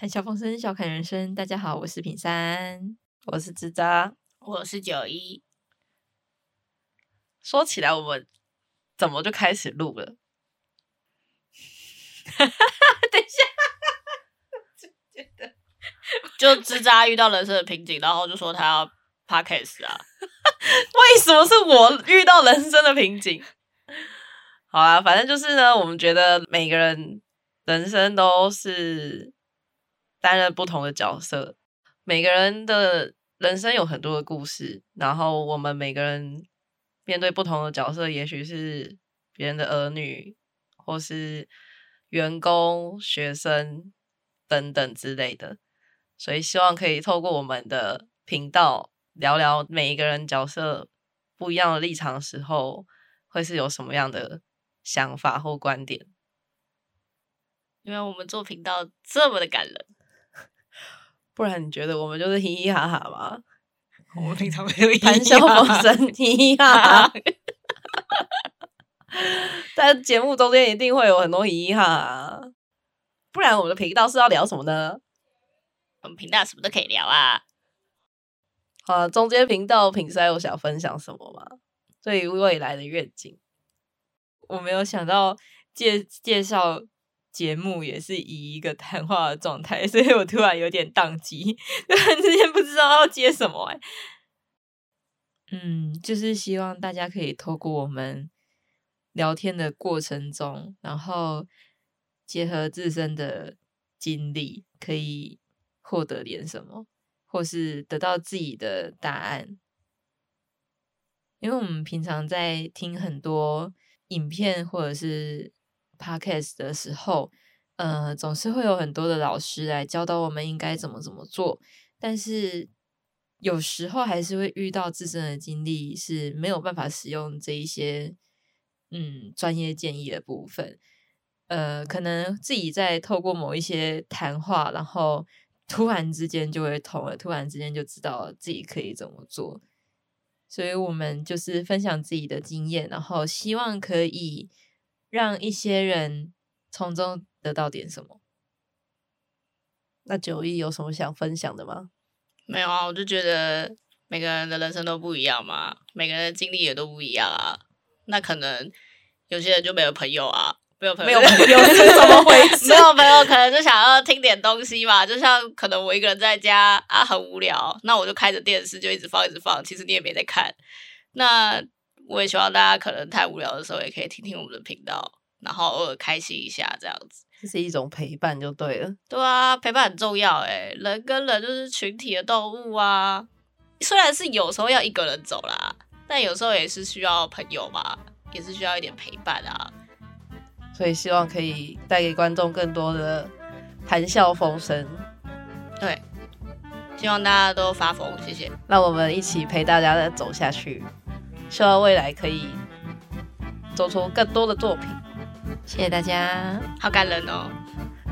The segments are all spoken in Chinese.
谈笑风生，笑看人生。大家好，我是品山，我是吱喳，我是九一。说起来，我们怎么就开始录了？等一下，就吱喳 遇到人生的瓶颈，然后就说他要 podcast 啊？为什么是我遇到人生的瓶颈？好啦，反正就是呢，我们觉得每个人人生都是担任不同的角色，每个人的人生有很多的故事，然后我们每个人面对不同的角色，也许是别人的儿女，或是员工、学生等等之类的，所以希望可以透过我们的频道聊聊每一个人角色不一样的立场的时候，会是有什么样的。想法或观点，因为我们做频道这么的感人，不然你觉得我们就是嘻嘻哈哈吗？我们平常没有谈笑风生，嘻嘻哈哈。在节目中间一定会有很多嘻嘻哈哈，不然我们的频道是要聊什么呢？我们频道什么都可以聊啊。好，中间频道品山有想分享什么吗？对于未来的愿景。我没有想到介介绍节目也是以一个谈话的状态，所以我突然有点宕机，突然之间不知道要接什么。嗯，就是希望大家可以透过我们聊天的过程中，然后结合自身的经历，可以获得点什么，或是得到自己的答案。因为我们平常在听很多。影片或者是 podcast 的时候，呃，总是会有很多的老师来教导我们应该怎么怎么做，但是有时候还是会遇到自身的经历是没有办法使用这一些嗯专业建议的部分，呃，可能自己在透过某一些谈话，然后突然之间就会通了，突然之间就知道自己可以怎么做。所以我们就是分享自己的经验，然后希望可以让一些人从中得到点什么。那九一有什么想分享的吗？没有啊，我就觉得每个人的人生都不一样嘛，每个人的经历也都不一样啊。那可能有些人就没有朋友啊。没有朋友，没有朋友是怎么回事？没有朋友可能就想要听点东西嘛，就像可能我一个人在家啊，很无聊，那我就开着电视就一直放一直放，其实你也没在看。那我也希望大家可能太无聊的时候也可以听听我们的频道，然后偶尔开心一下这样子，这是一种陪伴就对了。对啊，陪伴很重要诶，人跟人就是群体的动物啊，虽然是有时候要一个人走啦，但有时候也是需要朋友嘛，也是需要一点陪伴啊。所以希望可以带给观众更多的谈笑风生，对，希望大家都发疯，谢谢。让我们一起陪大家再走下去，希望未来可以做出更多的作品。谢谢大家，好感人哦。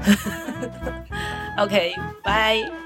OK，拜。